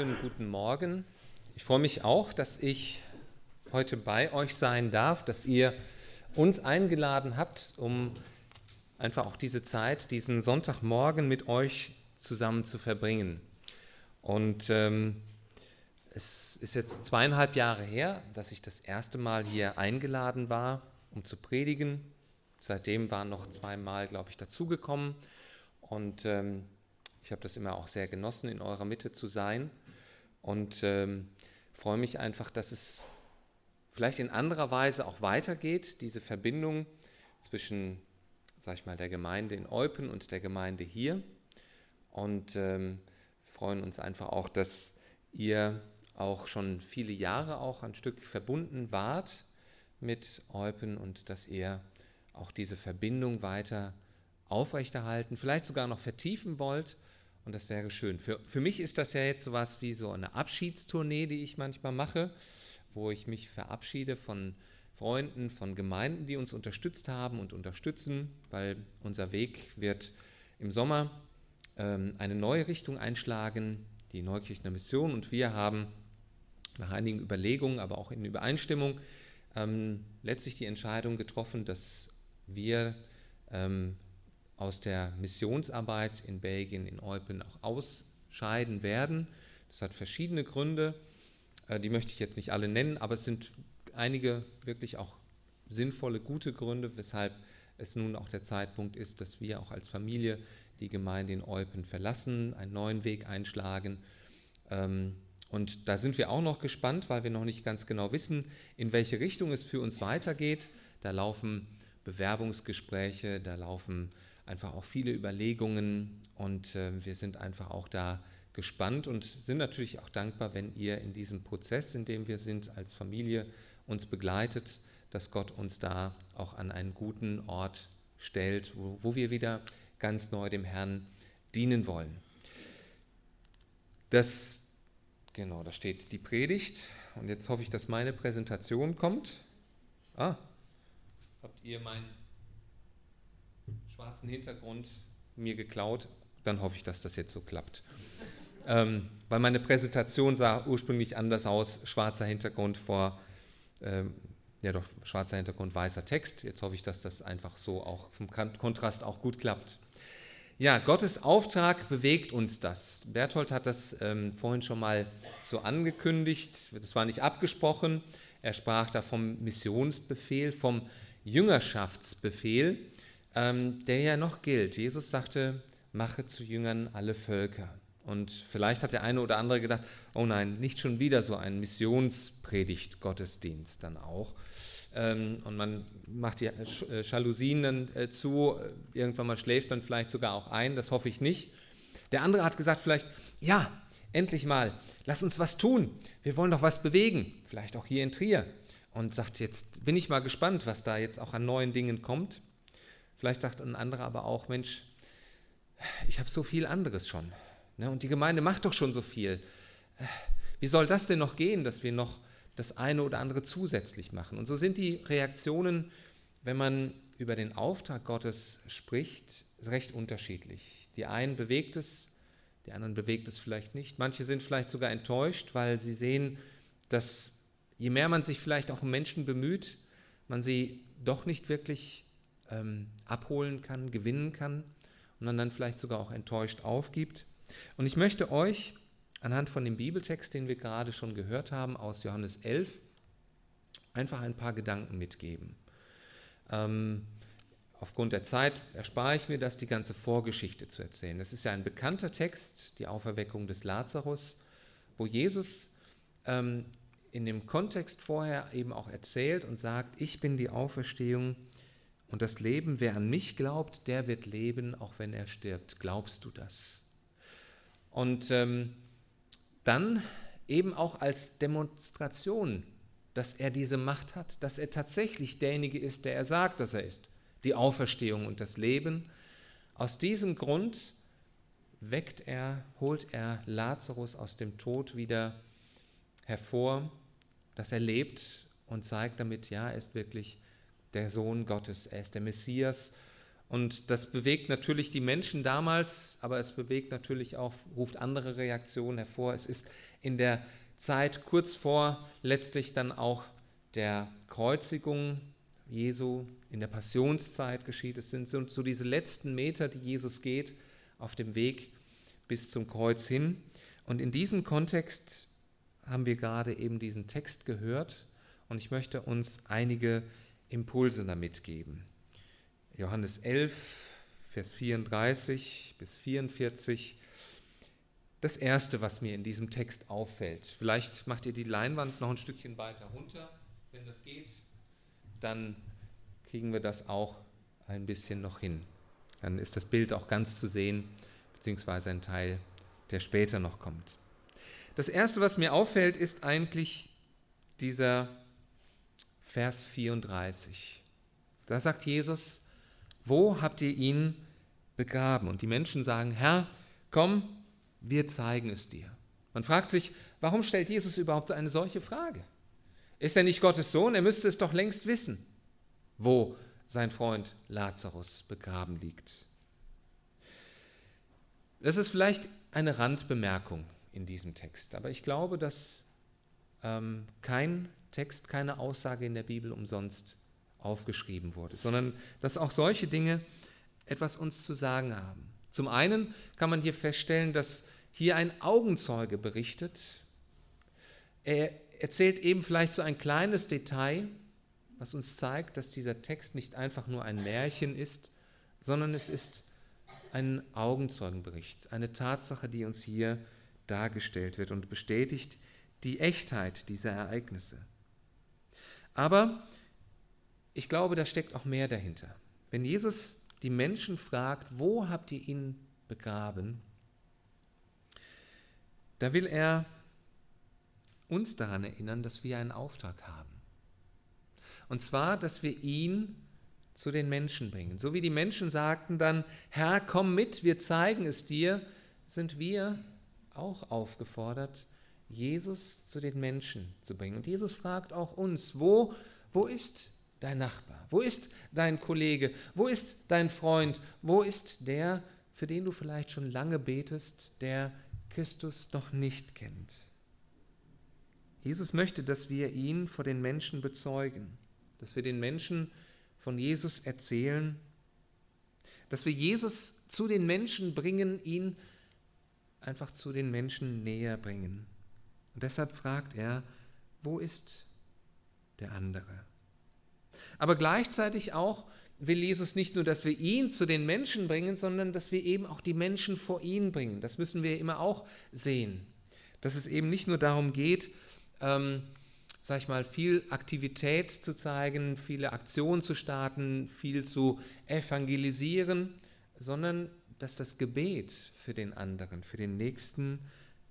Guten Morgen. Ich freue mich auch, dass ich heute bei euch sein darf, dass ihr uns eingeladen habt, um einfach auch diese Zeit, diesen Sonntagmorgen mit euch zusammen zu verbringen. Und ähm, es ist jetzt zweieinhalb Jahre her, dass ich das erste Mal hier eingeladen war, um zu predigen. Seitdem waren noch zweimal, glaube ich, dazugekommen. Und ähm, ich habe das immer auch sehr genossen, in eurer Mitte zu sein und ähm, freue mich einfach, dass es vielleicht in anderer Weise auch weitergeht, diese Verbindung zwischen, sag ich mal, der Gemeinde in Eupen und der Gemeinde hier. Und ähm, freuen uns einfach auch, dass ihr auch schon viele Jahre auch ein Stück verbunden wart mit Eupen und dass ihr auch diese Verbindung weiter aufrechterhalten, vielleicht sogar noch vertiefen wollt und das wäre schön. Für, für mich ist das ja jetzt so was wie so eine Abschiedstournee, die ich manchmal mache, wo ich mich verabschiede von Freunden, von Gemeinden, die uns unterstützt haben und unterstützen, weil unser Weg wird im Sommer ähm, eine neue Richtung einschlagen, die Neukirchner Mission. Und wir haben nach einigen Überlegungen, aber auch in Übereinstimmung, ähm, letztlich die Entscheidung getroffen, dass wir ähm, aus der Missionsarbeit in Belgien, in Eupen auch ausscheiden werden. Das hat verschiedene Gründe, äh, die möchte ich jetzt nicht alle nennen, aber es sind einige wirklich auch sinnvolle, gute Gründe, weshalb es nun auch der Zeitpunkt ist, dass wir auch als Familie die Gemeinde in Eupen verlassen, einen neuen Weg einschlagen. Ähm, und da sind wir auch noch gespannt, weil wir noch nicht ganz genau wissen, in welche Richtung es für uns weitergeht. Da laufen Bewerbungsgespräche, da laufen einfach auch viele Überlegungen und äh, wir sind einfach auch da gespannt und sind natürlich auch dankbar, wenn ihr in diesem Prozess, in dem wir sind als Familie, uns begleitet, dass Gott uns da auch an einen guten Ort stellt, wo, wo wir wieder ganz neu dem Herrn dienen wollen. Das, genau, da steht die Predigt und jetzt hoffe ich, dass meine Präsentation kommt. Ah, habt ihr mein schwarzen Hintergrund mir geklaut. Dann hoffe ich, dass das jetzt so klappt. Ähm, weil meine Präsentation sah ursprünglich anders aus. Schwarzer Hintergrund vor, ähm, ja doch, schwarzer Hintergrund, weißer Text. Jetzt hoffe ich, dass das einfach so auch vom Kontrast auch gut klappt. Ja, Gottes Auftrag bewegt uns das. Berthold hat das ähm, vorhin schon mal so angekündigt. Das war nicht abgesprochen. Er sprach da vom Missionsbefehl, vom Jüngerschaftsbefehl ähm, der ja noch gilt. Jesus sagte, mache zu Jüngern alle Völker. Und vielleicht hat der eine oder andere gedacht, oh nein, nicht schon wieder so ein Missionspredigt-Gottesdienst dann auch. Ähm, und man macht die äh, Jalousien dann äh, zu, irgendwann mal schläft man vielleicht sogar auch ein, das hoffe ich nicht. Der andere hat gesagt vielleicht, ja, endlich mal, lass uns was tun, wir wollen doch was bewegen, vielleicht auch hier in Trier. Und sagt, jetzt bin ich mal gespannt, was da jetzt auch an neuen Dingen kommt. Vielleicht sagt ein anderer aber auch, Mensch, ich habe so viel anderes schon. Ne? Und die Gemeinde macht doch schon so viel. Wie soll das denn noch gehen, dass wir noch das eine oder andere zusätzlich machen? Und so sind die Reaktionen, wenn man über den Auftrag Gottes spricht, recht unterschiedlich. Die einen bewegt es, die anderen bewegt es vielleicht nicht. Manche sind vielleicht sogar enttäuscht, weil sie sehen, dass je mehr man sich vielleicht auch um Menschen bemüht, man sie doch nicht wirklich ähm, abholen kann, gewinnen kann und man dann vielleicht sogar auch enttäuscht aufgibt. Und ich möchte euch anhand von dem Bibeltext, den wir gerade schon gehört haben, aus Johannes 11, einfach ein paar Gedanken mitgeben. Ähm, aufgrund der Zeit erspare ich mir das, die ganze Vorgeschichte zu erzählen. Das ist ja ein bekannter Text, die Auferweckung des Lazarus, wo Jesus ähm, in dem Kontext vorher eben auch erzählt und sagt, ich bin die Auferstehung und das Leben, wer an mich glaubt, der wird leben, auch wenn er stirbt. Glaubst du das? Und ähm, dann eben auch als Demonstration, dass er diese Macht hat, dass er tatsächlich derjenige ist, der er sagt, dass er ist. Die Auferstehung und das Leben. Aus diesem Grund weckt er, holt er Lazarus aus dem Tod wieder hervor, dass er lebt und zeigt damit, ja, er ist wirklich der Sohn Gottes, er ist der Messias Und das bewegt natürlich die Menschen damals, aber es bewegt natürlich auch, ruft andere Reaktionen hervor. Es ist in der Zeit kurz vor letztlich dann auch der Kreuzigung Jesu, in der Passionszeit geschieht. Es sind so diese letzten Meter, die Jesus geht auf dem Weg bis zum Kreuz hin. Und in diesem Kontext haben wir gerade eben diesen Text gehört und ich möchte uns einige Impulse damit geben. Johannes 11, Vers 34 bis 44. Das Erste, was mir in diesem Text auffällt, vielleicht macht ihr die Leinwand noch ein Stückchen weiter runter, wenn das geht, dann kriegen wir das auch ein bisschen noch hin. Dann ist das Bild auch ganz zu sehen, beziehungsweise ein Teil, der später noch kommt. Das Erste, was mir auffällt, ist eigentlich dieser Vers 34. Da sagt Jesus, wo habt ihr ihn begraben? Und die Menschen sagen, Herr, komm, wir zeigen es dir. Man fragt sich, warum stellt Jesus überhaupt eine solche Frage? Ist er nicht Gottes Sohn? Er müsste es doch längst wissen, wo sein Freund Lazarus begraben liegt. Das ist vielleicht eine Randbemerkung in diesem Text, aber ich glaube, dass ähm, kein Text, keine Aussage in der Bibel umsonst aufgeschrieben wurde, sondern dass auch solche Dinge etwas uns zu sagen haben. Zum einen kann man hier feststellen, dass hier ein Augenzeuge berichtet. Er erzählt eben vielleicht so ein kleines Detail, was uns zeigt, dass dieser Text nicht einfach nur ein Märchen ist, sondern es ist ein Augenzeugenbericht, eine Tatsache, die uns hier dargestellt wird und bestätigt die Echtheit dieser Ereignisse. Aber ich glaube, da steckt auch mehr dahinter. Wenn Jesus die Menschen fragt, wo habt ihr ihn begraben, da will er uns daran erinnern, dass wir einen Auftrag haben. Und zwar, dass wir ihn zu den Menschen bringen. So wie die Menschen sagten dann, Herr, komm mit, wir zeigen es dir, sind wir auch aufgefordert, Jesus zu den Menschen zu bringen. Und Jesus fragt auch uns, wo, wo ist dein Nachbar? Wo ist dein Kollege? Wo ist dein Freund? Wo ist der, für den du vielleicht schon lange betest, der Christus noch nicht kennt? Jesus möchte, dass wir ihn vor den Menschen bezeugen, dass wir den Menschen von Jesus erzählen, dass wir Jesus zu den Menschen bringen, ihn einfach zu den Menschen näher bringen. Und deshalb fragt er, wo ist der andere? Aber gleichzeitig auch will Jesus nicht nur, dass wir ihn zu den Menschen bringen, sondern dass wir eben auch die Menschen vor ihn bringen. Das müssen wir immer auch sehen. Dass es eben nicht nur darum geht, ähm, sag ich mal, viel Aktivität zu zeigen, viele Aktionen zu starten, viel zu evangelisieren, sondern dass das Gebet für den anderen, für den Nächsten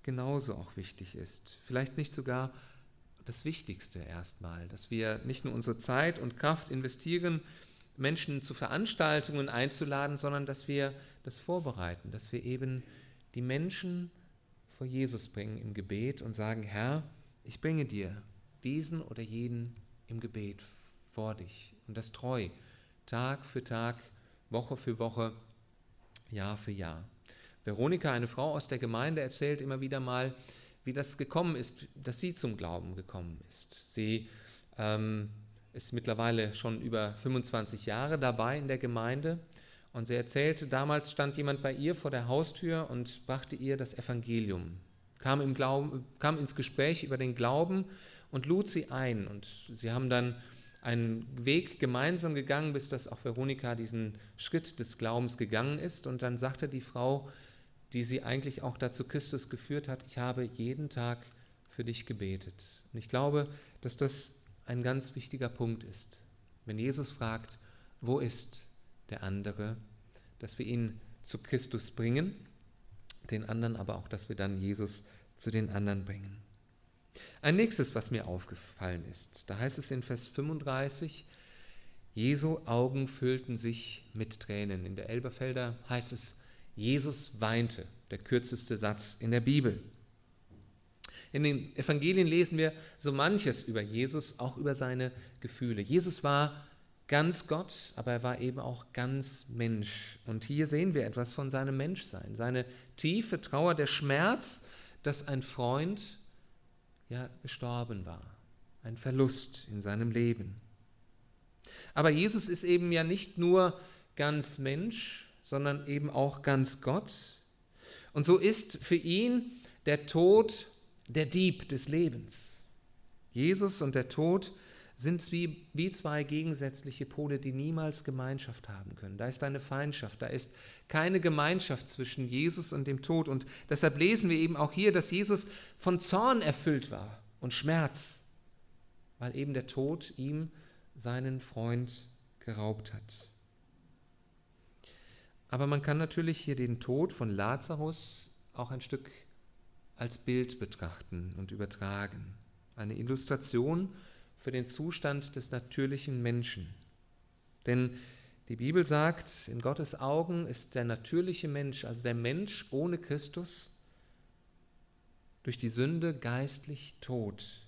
genauso auch wichtig ist. Vielleicht nicht sogar das Wichtigste erstmal, dass wir nicht nur unsere Zeit und Kraft investieren, Menschen zu Veranstaltungen einzuladen, sondern dass wir das vorbereiten, dass wir eben die Menschen vor Jesus bringen im Gebet und sagen, Herr, ich bringe dir diesen oder jeden im Gebet vor dich und das treu, Tag für Tag, Woche für Woche, Jahr für Jahr. Veronika, eine Frau aus der Gemeinde, erzählt immer wieder mal, wie das gekommen ist, dass sie zum Glauben gekommen ist. Sie ähm, ist mittlerweile schon über 25 Jahre dabei in der Gemeinde und sie erzählte, damals stand jemand bei ihr vor der Haustür und brachte ihr das Evangelium, kam, im Glauben, kam ins Gespräch über den Glauben und lud sie ein. Und sie haben dann einen Weg gemeinsam gegangen, bis das auch Veronika diesen Schritt des Glaubens gegangen ist. Und dann sagte die Frau, die sie eigentlich auch dazu Christus geführt hat, ich habe jeden Tag für dich gebetet. Und ich glaube, dass das ein ganz wichtiger Punkt ist. Wenn Jesus fragt, wo ist der andere, dass wir ihn zu Christus bringen, den anderen aber auch, dass wir dann Jesus zu den anderen bringen. Ein nächstes, was mir aufgefallen ist, da heißt es in Vers 35, Jesu Augen füllten sich mit Tränen. In der Elberfelder heißt es, Jesus weinte, der kürzeste Satz in der Bibel. In den Evangelien lesen wir so manches über Jesus, auch über seine Gefühle. Jesus war ganz Gott, aber er war eben auch ganz Mensch. Und hier sehen wir etwas von seinem Menschsein, seine tiefe Trauer, der Schmerz, dass ein Freund ja gestorben war, ein Verlust in seinem Leben. Aber Jesus ist eben ja nicht nur ganz Mensch, sondern eben auch ganz Gott. Und so ist für ihn der Tod der Dieb des Lebens. Jesus und der Tod sind wie, wie zwei gegensätzliche Pole, die niemals Gemeinschaft haben können. Da ist eine Feindschaft, da ist keine Gemeinschaft zwischen Jesus und dem Tod. Und deshalb lesen wir eben auch hier, dass Jesus von Zorn erfüllt war und Schmerz, weil eben der Tod ihm seinen Freund geraubt hat. Aber man kann natürlich hier den Tod von Lazarus auch ein Stück als Bild betrachten und übertragen. Eine Illustration für den Zustand des natürlichen Menschen. Denn die Bibel sagt, in Gottes Augen ist der natürliche Mensch, also der Mensch ohne Christus, durch die Sünde geistlich tot.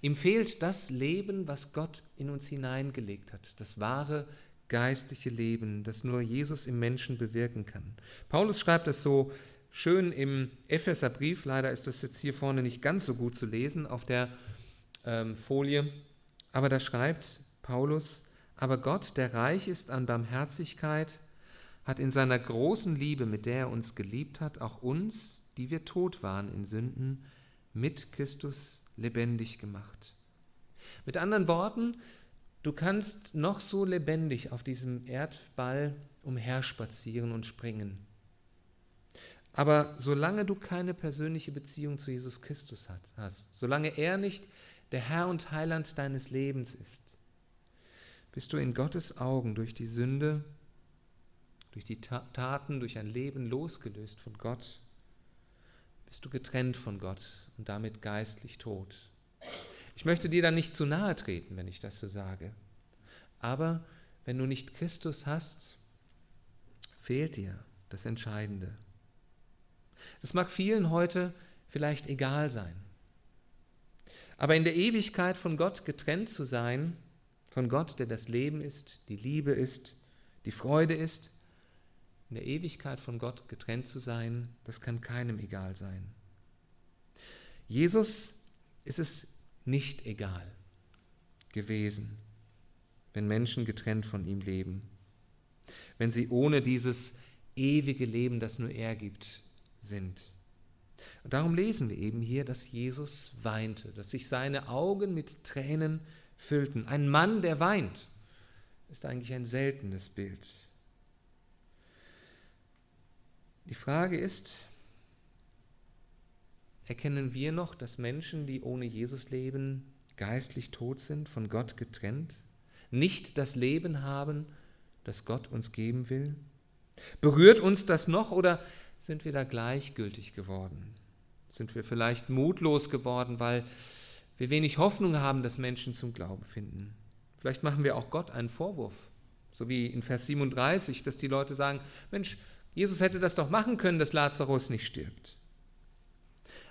Ihm fehlt das Leben, was Gott in uns hineingelegt hat, das wahre geistliche Leben, das nur Jesus im Menschen bewirken kann. Paulus schreibt es so schön im Epheserbrief, leider ist das jetzt hier vorne nicht ganz so gut zu lesen, auf der ähm, Folie. Aber da schreibt Paulus, aber Gott, der reich ist an Barmherzigkeit, hat in seiner großen Liebe, mit der er uns geliebt hat, auch uns, die wir tot waren in Sünden, mit Christus lebendig gemacht. Mit anderen Worten, du kannst noch so lebendig auf diesem Erdball umherspazieren und springen. Aber solange du keine persönliche Beziehung zu Jesus Christus hast, solange er nicht der Herr und Heiland deines Lebens ist, bist du in Gottes Augen durch die Sünde, durch die Taten, durch ein Leben losgelöst von Gott, bist du getrennt von Gott und damit geistlich tot. Ich möchte dir da nicht zu nahe treten, wenn ich das so sage. Aber wenn du nicht Christus hast, fehlt dir das Entscheidende. Das mag vielen heute vielleicht egal sein. Aber in der Ewigkeit von Gott getrennt zu sein, von Gott, der das Leben ist, die Liebe ist, die Freude ist, in der Ewigkeit von Gott getrennt zu sein, das kann keinem egal sein. Jesus ist es nicht egal gewesen, wenn Menschen getrennt von ihm leben, wenn sie ohne dieses ewige Leben, das nur er gibt, sind. Und darum lesen wir eben hier, dass Jesus weinte, dass sich seine Augen mit Tränen füllten. Ein Mann, der weint, ist eigentlich ein seltenes Bild. Die Frage ist, erkennen wir noch, dass Menschen, die ohne Jesus leben, geistlich tot sind, von Gott getrennt, nicht das Leben haben, das Gott uns geben will? Berührt uns das noch oder sind wir da gleichgültig geworden? Sind wir vielleicht mutlos geworden, weil wir wenig Hoffnung haben, dass Menschen zum Glauben finden? Vielleicht machen wir auch Gott einen Vorwurf, so wie in Vers 37, dass die Leute sagen, Mensch, Jesus hätte das doch machen können, dass Lazarus nicht stirbt.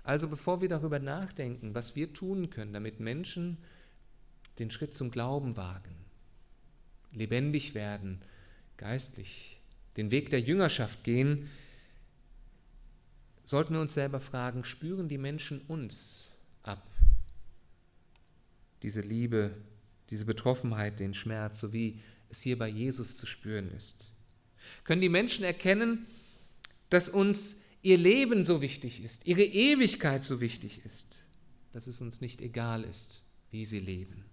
Also bevor wir darüber nachdenken, was wir tun können, damit Menschen den Schritt zum Glauben wagen, lebendig werden, geistlich, den Weg der Jüngerschaft gehen, sollten wir uns selber fragen, spüren die Menschen uns ab? Diese Liebe, diese Betroffenheit, den Schmerz, so wie es hier bei Jesus zu spüren ist. Können die Menschen erkennen, dass uns ihr Leben so wichtig ist, ihre Ewigkeit so wichtig ist, dass es uns nicht egal ist, wie sie leben.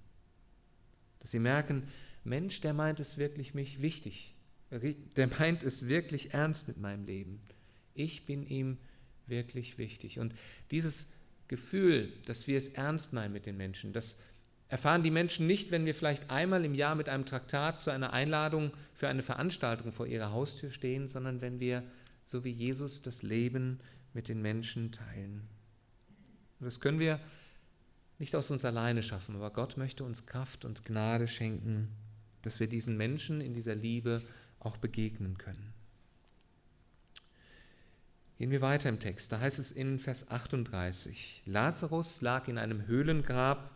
Dass sie merken, Mensch, der meint es wirklich mich wichtig, der meint es wirklich ernst mit meinem Leben. Ich bin ihm wirklich wichtig. Und dieses Gefühl, dass wir es ernst meinen mit den Menschen, das erfahren die Menschen nicht, wenn wir vielleicht einmal im Jahr mit einem Traktat zu einer Einladung für eine Veranstaltung vor ihrer Haustür stehen, sondern wenn wir, so wie Jesus, das Leben mit den Menschen teilen. Und das können wir nicht aus uns alleine schaffen, aber Gott möchte uns Kraft und Gnade schenken, dass wir diesen Menschen in dieser Liebe auch begegnen können. Gehen wir weiter im Text. Da heißt es in Vers 38, Lazarus lag in einem Höhlengrab,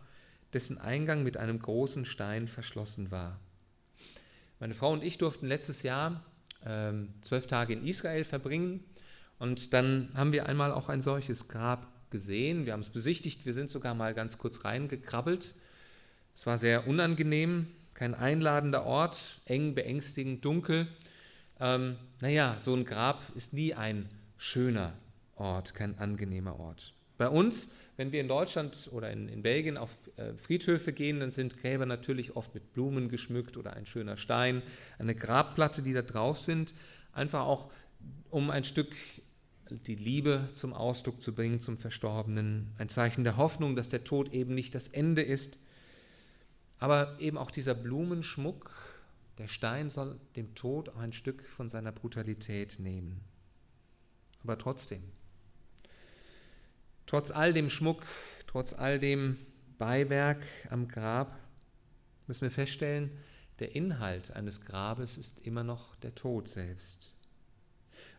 dessen Eingang mit einem großen Stein verschlossen war. Meine Frau und ich durften letztes Jahr zwölf Tage in Israel verbringen und dann haben wir einmal auch ein solches Grab gesehen. Wir haben es besichtigt, wir sind sogar mal ganz kurz reingekrabbelt. Es war sehr unangenehm, kein einladender Ort, eng, beängstigend, dunkel. Ähm, naja, so ein Grab ist nie ein schöner Ort, kein angenehmer Ort. Bei uns, wenn wir in Deutschland oder in, in Belgien auf äh, Friedhöfe gehen, dann sind Gräber natürlich oft mit Blumen geschmückt oder ein schöner Stein, eine Grabplatte, die da drauf sind, einfach auch um ein Stück die Liebe zum Ausdruck zu bringen zum Verstorbenen, ein Zeichen der Hoffnung, dass der Tod eben nicht das Ende ist, aber eben auch dieser Blumenschmuck, der Stein soll dem Tod ein Stück von seiner Brutalität nehmen. Aber trotzdem, trotz all dem Schmuck, trotz all dem Beiwerk am Grab, müssen wir feststellen, der Inhalt eines Grabes ist immer noch der Tod selbst.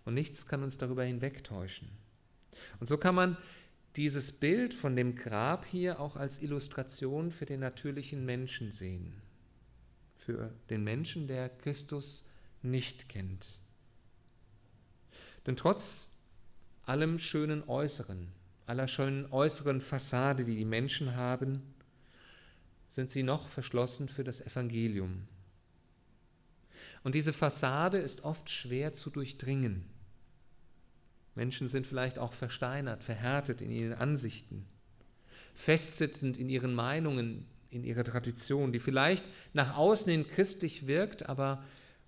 Und nichts kann uns darüber hinwegtäuschen. Und so kann man dieses Bild von dem Grab hier auch als Illustration für den natürlichen Menschen sehen. Für den Menschen, der Christus nicht kennt. Denn trotz allem schönen Äußeren, aller schönen äußeren Fassade, die die Menschen haben, sind sie noch verschlossen für das Evangelium. Und diese Fassade ist oft schwer zu durchdringen. Menschen sind vielleicht auch versteinert, verhärtet in ihren Ansichten, festsitzend in ihren Meinungen, in ihrer Tradition, die vielleicht nach außen hin christlich wirkt, aber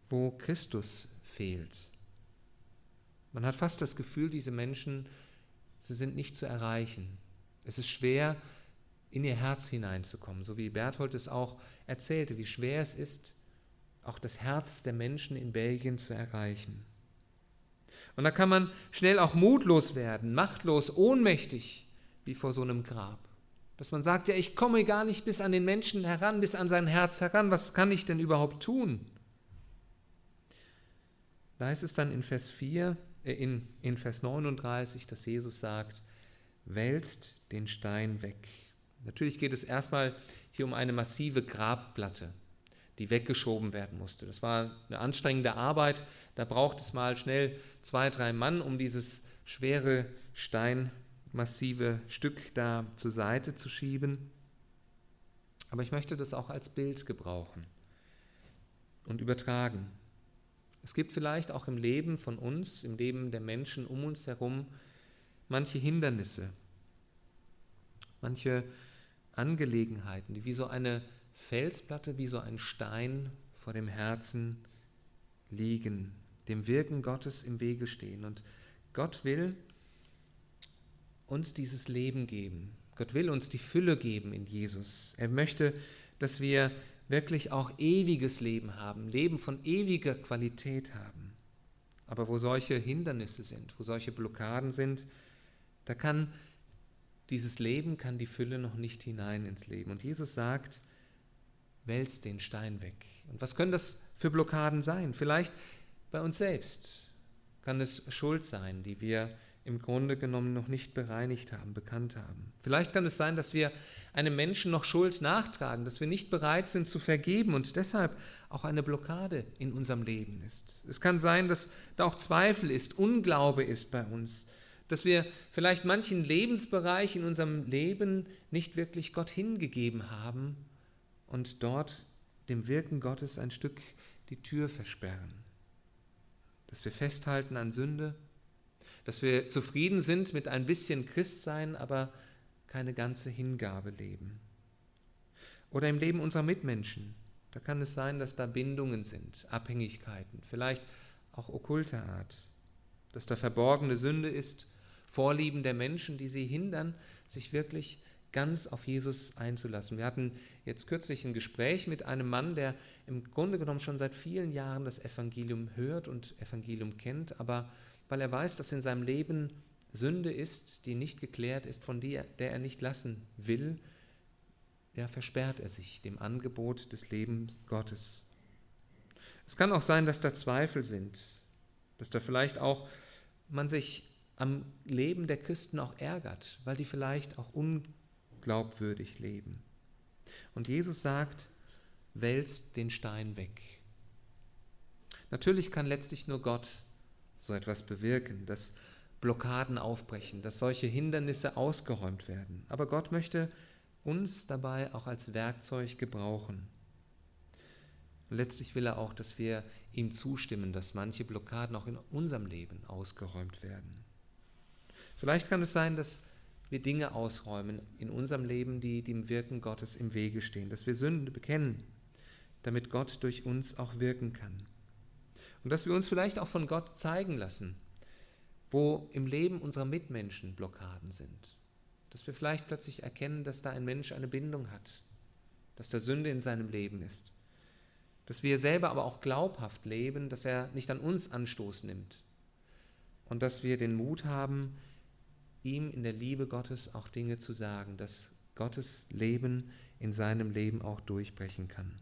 wo Christus fehlt. Man hat fast das Gefühl, diese Menschen, sie sind nicht zu erreichen. Es ist schwer, in ihr Herz hineinzukommen, so wie Berthold es auch erzählte, wie schwer es ist, auch das Herz der Menschen in Belgien zu erreichen. Und da kann man schnell auch mutlos werden, machtlos, ohnmächtig, wie vor so einem Grab. Dass man sagt, ja, ich komme gar nicht bis an den Menschen heran, bis an sein Herz heran, was kann ich denn überhaupt tun? Da heißt es dann in Vers 4, äh in, in Vers 39, dass Jesus sagt, wälzt den Stein weg. Natürlich geht es erstmal hier um eine massive Grabplatte die weggeschoben werden musste. Das war eine anstrengende Arbeit. Da braucht es mal schnell zwei, drei Mann, um dieses schwere steinmassive Stück da zur Seite zu schieben. Aber ich möchte das auch als Bild gebrauchen und übertragen. Es gibt vielleicht auch im Leben von uns, im Leben der Menschen um uns herum, manche Hindernisse, manche Angelegenheiten, die wie so eine Felsplatte wie so ein Stein vor dem Herzen liegen, dem Wirken Gottes im Wege stehen. Und Gott will uns dieses Leben geben. Gott will uns die Fülle geben in Jesus. Er möchte, dass wir wirklich auch ewiges Leben haben, Leben von ewiger Qualität haben. Aber wo solche Hindernisse sind, wo solche Blockaden sind, da kann dieses Leben, kann die Fülle noch nicht hinein ins Leben. Und Jesus sagt, wälzt den Stein weg. Und was können das für Blockaden sein? Vielleicht bei uns selbst kann es Schuld sein, die wir im Grunde genommen noch nicht bereinigt haben, bekannt haben. Vielleicht kann es sein, dass wir einem Menschen noch Schuld nachtragen, dass wir nicht bereit sind zu vergeben und deshalb auch eine Blockade in unserem Leben ist. Es kann sein, dass da auch Zweifel ist, Unglaube ist bei uns, dass wir vielleicht manchen Lebensbereich in unserem Leben nicht wirklich Gott hingegeben haben und dort dem Wirken Gottes ein Stück die Tür versperren. Dass wir festhalten an Sünde, dass wir zufrieden sind mit ein bisschen Christsein, aber keine ganze Hingabe leben. Oder im Leben unserer Mitmenschen. Da kann es sein, dass da Bindungen sind, Abhängigkeiten, vielleicht auch okkulte Art, dass da verborgene Sünde ist, Vorlieben der Menschen, die sie hindern, sich wirklich ganz auf Jesus einzulassen. Wir hatten jetzt kürzlich ein Gespräch mit einem Mann, der im Grunde genommen schon seit vielen Jahren das Evangelium hört und Evangelium kennt, aber weil er weiß, dass in seinem Leben Sünde ist, die nicht geklärt ist, von der, der er nicht lassen will, ja, versperrt er sich dem Angebot des Lebens Gottes. Es kann auch sein, dass da Zweifel sind, dass da vielleicht auch man sich am Leben der Christen auch ärgert, weil die vielleicht auch un glaubwürdig leben. Und Jesus sagt, wälzt den Stein weg. Natürlich kann letztlich nur Gott so etwas bewirken, dass Blockaden aufbrechen, dass solche Hindernisse ausgeräumt werden. Aber Gott möchte uns dabei auch als Werkzeug gebrauchen. Und letztlich will er auch, dass wir ihm zustimmen, dass manche Blockaden auch in unserem Leben ausgeräumt werden. Vielleicht kann es sein, dass wir Dinge ausräumen in unserem Leben, die dem Wirken Gottes im Wege stehen, dass wir Sünde bekennen, damit Gott durch uns auch wirken kann. Und dass wir uns vielleicht auch von Gott zeigen lassen, wo im Leben unserer Mitmenschen Blockaden sind. Dass wir vielleicht plötzlich erkennen, dass da ein Mensch eine Bindung hat, dass da Sünde in seinem Leben ist. Dass wir selber aber auch glaubhaft leben, dass er nicht an uns Anstoß nimmt. Und dass wir den Mut haben, ihm in der Liebe Gottes auch Dinge zu sagen, dass Gottes Leben in seinem Leben auch durchbrechen kann.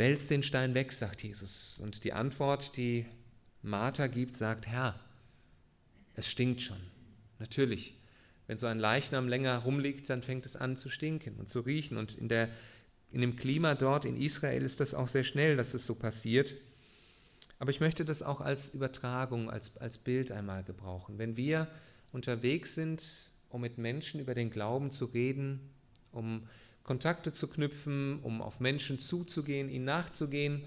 Wälz den Stein weg, sagt Jesus. Und die Antwort, die Martha gibt, sagt, Herr, es stinkt schon. Natürlich, wenn so ein Leichnam länger rumliegt, dann fängt es an zu stinken und zu riechen. Und in, der, in dem Klima dort in Israel ist das auch sehr schnell, dass es so passiert. Aber ich möchte das auch als Übertragung, als, als Bild einmal gebrauchen. Wenn wir unterwegs sind, um mit Menschen über den Glauben zu reden, um Kontakte zu knüpfen, um auf Menschen zuzugehen, ihnen nachzugehen,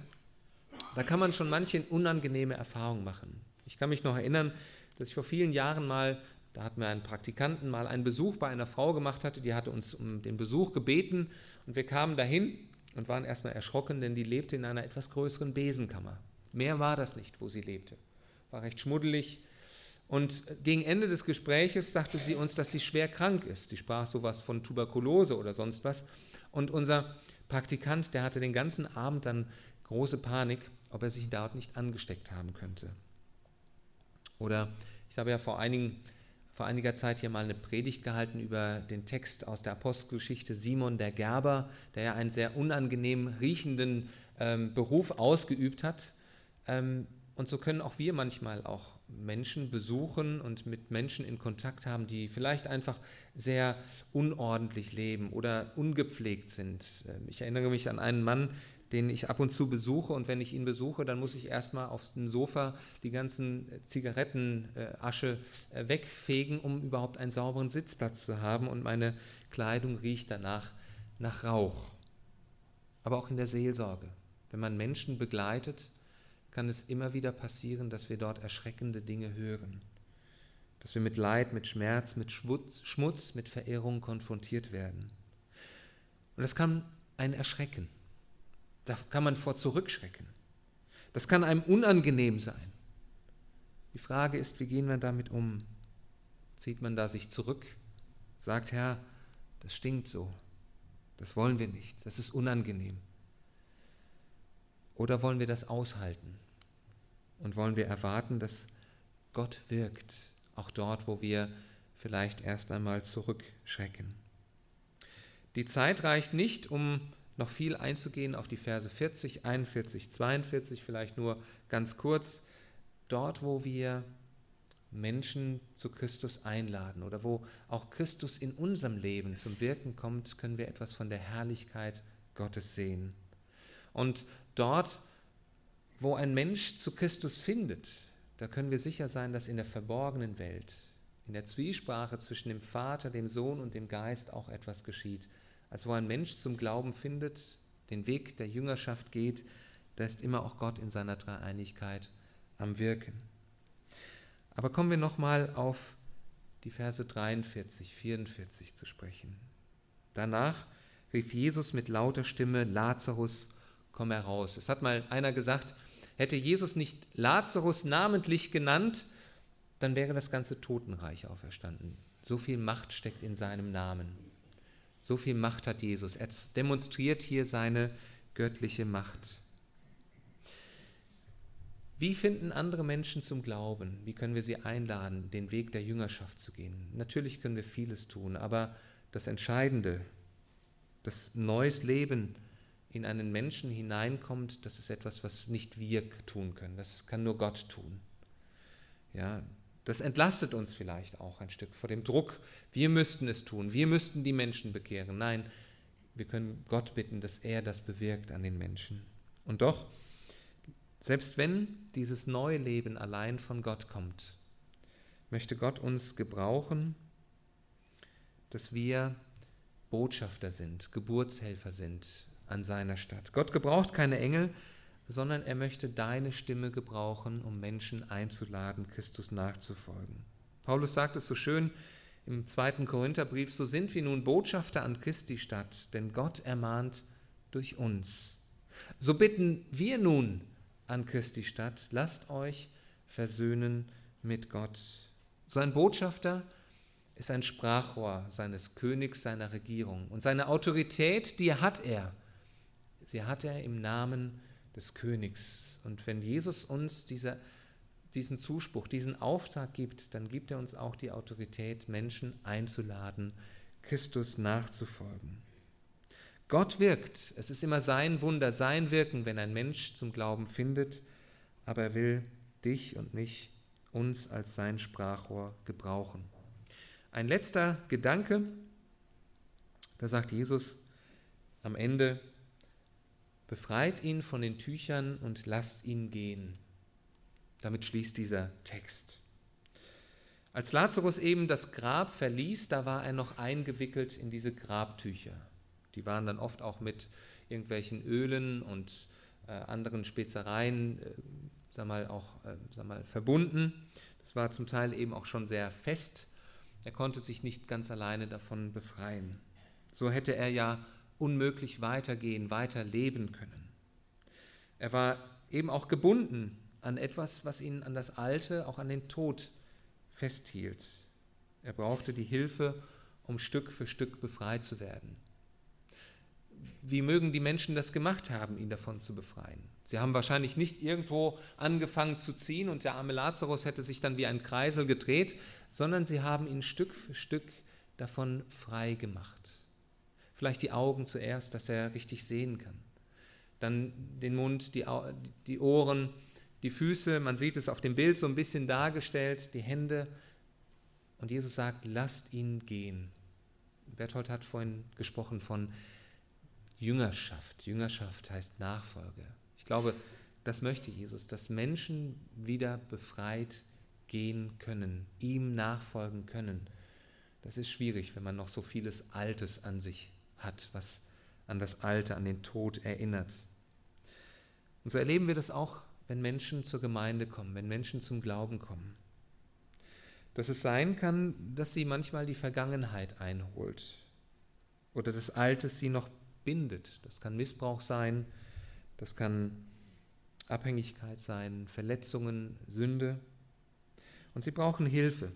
da kann man schon manche unangenehme Erfahrungen machen. Ich kann mich noch erinnern, dass ich vor vielen Jahren mal, da hatten wir einen Praktikanten, mal einen Besuch bei einer Frau gemacht hatte, die hatte uns um den Besuch gebeten und wir kamen dahin und waren erstmal erschrocken, denn die lebte in einer etwas größeren Besenkammer. Mehr war das nicht, wo sie lebte. War recht schmuddelig. Und gegen Ende des Gespräches sagte sie uns, dass sie schwer krank ist. Sie sprach sowas von Tuberkulose oder sonst was. Und unser Praktikant, der hatte den ganzen Abend dann große Panik, ob er sich dort nicht angesteckt haben könnte. Oder ich habe ja vor, einigen, vor einiger Zeit hier mal eine Predigt gehalten über den Text aus der Apostelgeschichte Simon der Gerber, der ja einen sehr unangenehm riechenden ähm, Beruf ausgeübt hat ähm, und so können auch wir manchmal auch Menschen besuchen und mit Menschen in Kontakt haben, die vielleicht einfach sehr unordentlich leben oder ungepflegt sind. Ähm, ich erinnere mich an einen Mann, den ich ab und zu besuche und wenn ich ihn besuche, dann muss ich erstmal auf dem Sofa die ganzen Zigarettenasche äh, wegfegen, um überhaupt einen sauberen Sitzplatz zu haben und meine Kleidung riecht danach nach Rauch. Aber auch in der Seelsorge, wenn man Menschen begleitet, kann es immer wieder passieren, dass wir dort erschreckende Dinge hören. Dass wir mit Leid, mit Schmerz, mit Schmutz, mit Verehrung konfrontiert werden. Und das kann einen erschrecken. Da kann man vor zurückschrecken. Das kann einem unangenehm sein. Die Frage ist, wie gehen wir damit um? Zieht man da sich zurück, sagt, Herr, das stinkt so, das wollen wir nicht, das ist unangenehm. Oder wollen wir das aushalten? Und wollen wir erwarten, dass Gott wirkt, auch dort, wo wir vielleicht erst einmal zurückschrecken? Die Zeit reicht nicht, um noch viel einzugehen auf die Verse 40, 41, 42, vielleicht nur ganz kurz. Dort, wo wir Menschen zu Christus einladen oder wo auch Christus in unserem Leben zum Wirken kommt, können wir etwas von der Herrlichkeit Gottes sehen. Und dort, wo ein Mensch zu Christus findet, da können wir sicher sein, dass in der verborgenen Welt, in der Zwiesprache zwischen dem Vater, dem Sohn und dem Geist auch etwas geschieht. Also wo ein Mensch zum Glauben findet, den Weg der Jüngerschaft geht, da ist immer auch Gott in seiner Dreieinigkeit am Wirken. Aber kommen wir nochmal auf die Verse 43, 44 zu sprechen. Danach rief Jesus mit lauter Stimme, Lazarus, komm heraus. Es hat mal einer gesagt, hätte Jesus nicht Lazarus namentlich genannt, dann wäre das ganze Totenreich auferstanden. So viel Macht steckt in seinem Namen. So viel Macht hat Jesus. Er demonstriert hier seine göttliche Macht. Wie finden andere Menschen zum Glauben? Wie können wir sie einladen, den Weg der Jüngerschaft zu gehen? Natürlich können wir vieles tun, aber das Entscheidende, das neues Leben in einen Menschen hineinkommt, das ist etwas, was nicht wir tun können. Das kann nur Gott tun. Ja, das entlastet uns vielleicht auch ein Stück vor dem Druck. Wir müssten es tun. Wir müssten die Menschen bekehren. Nein, wir können Gott bitten, dass er das bewirkt an den Menschen. Und doch Selbst wenn dieses neue Leben allein von Gott kommt, möchte Gott uns gebrauchen, dass wir Botschafter sind, Geburtshelfer sind an seiner Stadt. Gott gebraucht keine Engel, sondern er möchte deine Stimme gebrauchen, um Menschen einzuladen, Christus nachzufolgen. Paulus sagt es so schön im zweiten Korintherbrief, so sind wir nun Botschafter an Christi Stadt, denn Gott ermahnt durch uns. So bitten wir nun an Christi Stadt, lasst euch versöhnen mit Gott. So ein Botschafter ist ein Sprachrohr seines Königs, seiner Regierung. Und seine Autorität, die hat er. Sie hat er im Namen des Königs. Und wenn Jesus uns diese, diesen Zuspruch, diesen Auftrag gibt, dann gibt er uns auch die Autorität, Menschen einzuladen, Christus nachzufolgen. Gott wirkt. Es ist immer sein Wunder, sein Wirken, wenn ein Mensch zum Glauben findet, aber er will dich und mich, uns als sein Sprachrohr gebrauchen. Ein letzter Gedanke, da sagt Jesus am Ende, befreit ihn von den Tüchern und lasst ihn gehen. Damit schließt dieser Text. Als Lazarus eben das Grab verließ, da war er noch eingewickelt in diese Grabtücher. Die waren dann oft auch mit irgendwelchen Ölen und äh, anderen Spezereien äh, sag mal, auch äh, sag mal, verbunden. Das war zum Teil eben auch schon sehr fest. Er konnte sich nicht ganz alleine davon befreien. So hätte er ja unmöglich weitergehen, weiter leben können. Er war eben auch gebunden an etwas, was ihn an das Alte, auch an den Tod festhielt. Er brauchte die Hilfe, um Stück für Stück befreit zu werden wie mögen die Menschen das gemacht haben, ihn davon zu befreien? Sie haben wahrscheinlich nicht irgendwo angefangen zu ziehen und der arme Lazarus hätte sich dann wie ein Kreisel gedreht, sondern sie haben ihn Stück für Stück davon frei gemacht. Vielleicht die Augen zuerst, dass er richtig sehen kann. Dann den Mund, die, die Ohren, die Füße, man sieht es auf dem Bild so ein bisschen dargestellt, die Hände. Und Jesus sagt, lasst ihn gehen. Berthold hat vorhin gesprochen von Jüngerschaft. Jüngerschaft heißt Nachfolge. Ich glaube, das möchte Jesus, dass Menschen wieder befreit gehen können, ihm nachfolgen können. Das ist schwierig, wenn man noch so vieles Altes an sich hat, was an das Alte, an den Tod erinnert. Und so erleben wir das auch, wenn Menschen zur Gemeinde kommen, wenn Menschen zum Glauben kommen. Dass es sein kann, dass sie manchmal die Vergangenheit einholt oder das Alte sie noch bindet. Das kann Missbrauch sein, das kann Abhängigkeit sein, Verletzungen, Sünde. Und sie brauchen Hilfe.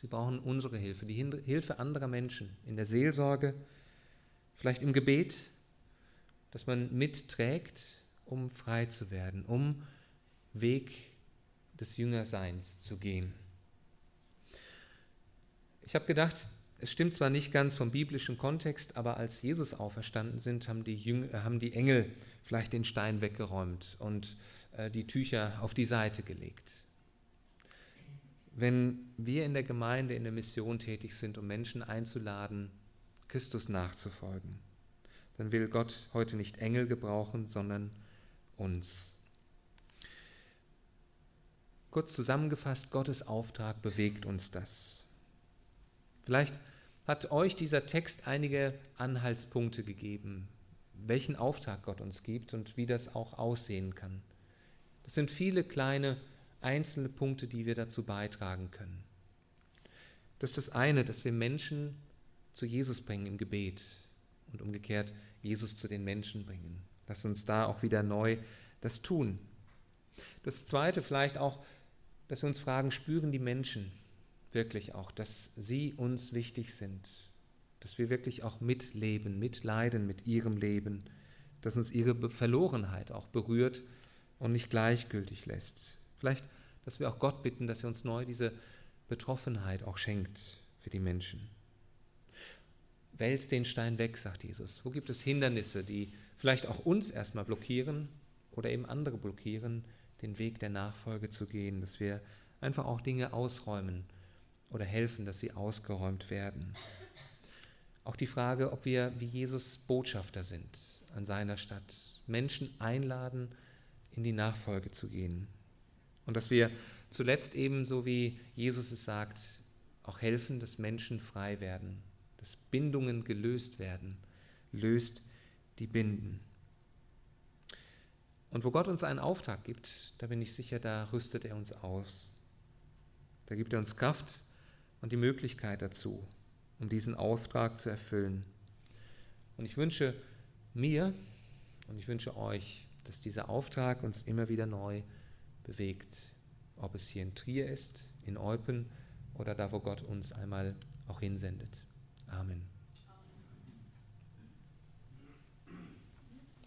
Sie brauchen unsere Hilfe, die Hilfe anderer Menschen in der Seelsorge, vielleicht im Gebet, dass man mitträgt, um frei zu werden, um Weg des Jüngerseins zu gehen. Ich habe gedacht, es stimmt zwar nicht ganz vom biblischen Kontext, aber als Jesus auferstanden sind, haben die, Jüng äh, haben die Engel vielleicht den Stein weggeräumt und äh, die Tücher auf die Seite gelegt. Wenn wir in der Gemeinde, in der Mission tätig sind, um Menschen einzuladen, Christus nachzufolgen, dann will Gott heute nicht Engel gebrauchen, sondern uns. Kurz zusammengefasst, Gottes Auftrag bewegt uns das. Vielleicht hat euch dieser Text einige Anhaltspunkte gegeben, welchen Auftrag Gott uns gibt und wie das auch aussehen kann. Das sind viele kleine einzelne Punkte, die wir dazu beitragen können. Das ist das eine, dass wir Menschen zu Jesus bringen im Gebet und umgekehrt Jesus zu den Menschen bringen. Lass uns da auch wieder neu das tun. Das zweite vielleicht auch, dass wir uns fragen, spüren die Menschen, wirklich auch, dass sie uns wichtig sind, dass wir wirklich auch mitleben, mitleiden mit ihrem Leben, dass uns ihre Verlorenheit auch berührt und nicht gleichgültig lässt. Vielleicht, dass wir auch Gott bitten, dass er uns neu diese Betroffenheit auch schenkt für die Menschen. Wälz den Stein weg, sagt Jesus. Wo gibt es Hindernisse, die vielleicht auch uns erstmal blockieren oder eben andere blockieren, den Weg der Nachfolge zu gehen, dass wir einfach auch Dinge ausräumen oder helfen, dass sie ausgeräumt werden. Auch die Frage, ob wir wie Jesus Botschafter sind an seiner Stadt, Menschen einladen, in die Nachfolge zu gehen. Und dass wir zuletzt eben, so wie Jesus es sagt, auch helfen, dass Menschen frei werden, dass Bindungen gelöst werden. Löst die Binden. Und wo Gott uns einen Auftrag gibt, da bin ich sicher, da rüstet er uns aus. Da gibt er uns Kraft und die Möglichkeit dazu, um diesen Auftrag zu erfüllen. Und ich wünsche mir und ich wünsche euch, dass dieser Auftrag uns immer wieder neu bewegt, ob es hier in Trier ist, in Eupen oder da, wo Gott uns einmal auch hinsendet. Amen.